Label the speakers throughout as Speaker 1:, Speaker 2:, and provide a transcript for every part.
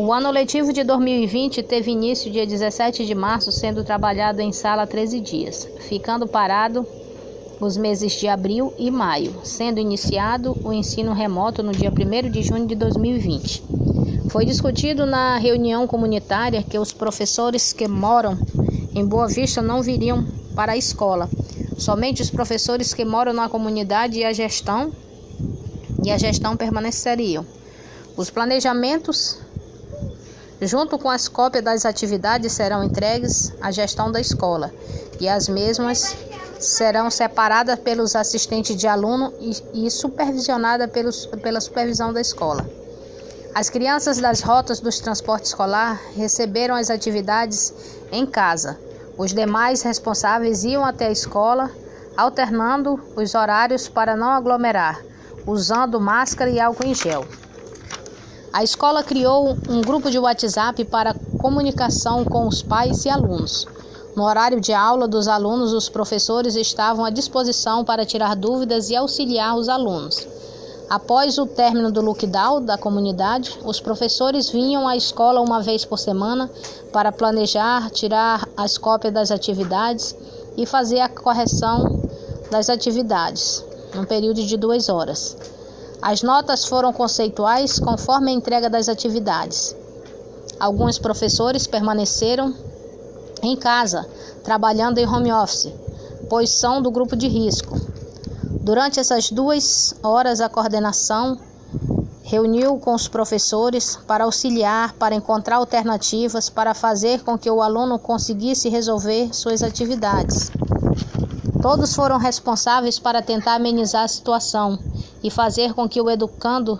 Speaker 1: O ano letivo de 2020 teve início dia 17 de março, sendo trabalhado em sala 13 dias, ficando parado os meses de abril e maio, sendo iniciado o ensino remoto no dia 1 de junho de 2020. Foi discutido na reunião comunitária que os professores que moram em Boa Vista não viriam para a escola. Somente os professores que moram na comunidade e a gestão e a gestão permaneceriam. Os planejamentos Junto com as cópias das atividades serão entregues à gestão da escola e as mesmas serão separadas pelos assistentes de aluno e, e supervisionadas pelos, pela supervisão da escola. As crianças das rotas dos transportes escolar receberam as atividades em casa. Os demais responsáveis iam até a escola, alternando os horários para não aglomerar, usando máscara e álcool em gel. A escola criou um grupo de WhatsApp para comunicação com os pais e alunos. No horário de aula dos alunos, os professores estavam à disposição para tirar dúvidas e auxiliar os alunos. Após o término do lockdown da comunidade, os professores vinham à escola uma vez por semana para planejar, tirar as cópias das atividades e fazer a correção das atividades, num período de duas horas. As notas foram conceituais conforme a entrega das atividades. Alguns professores permaneceram em casa, trabalhando em home office, pois são do grupo de risco. Durante essas duas horas, a coordenação reuniu com os professores para auxiliar, para encontrar alternativas, para fazer com que o aluno conseguisse resolver suas atividades. Todos foram responsáveis para tentar amenizar a situação e fazer com que o educando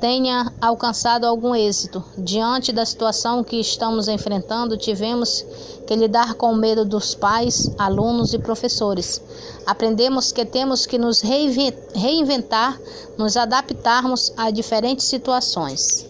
Speaker 1: tenha alcançado algum êxito. Diante da situação que estamos enfrentando, tivemos que lidar com o medo dos pais, alunos e professores. Aprendemos que temos que nos reinventar, nos adaptarmos a diferentes situações.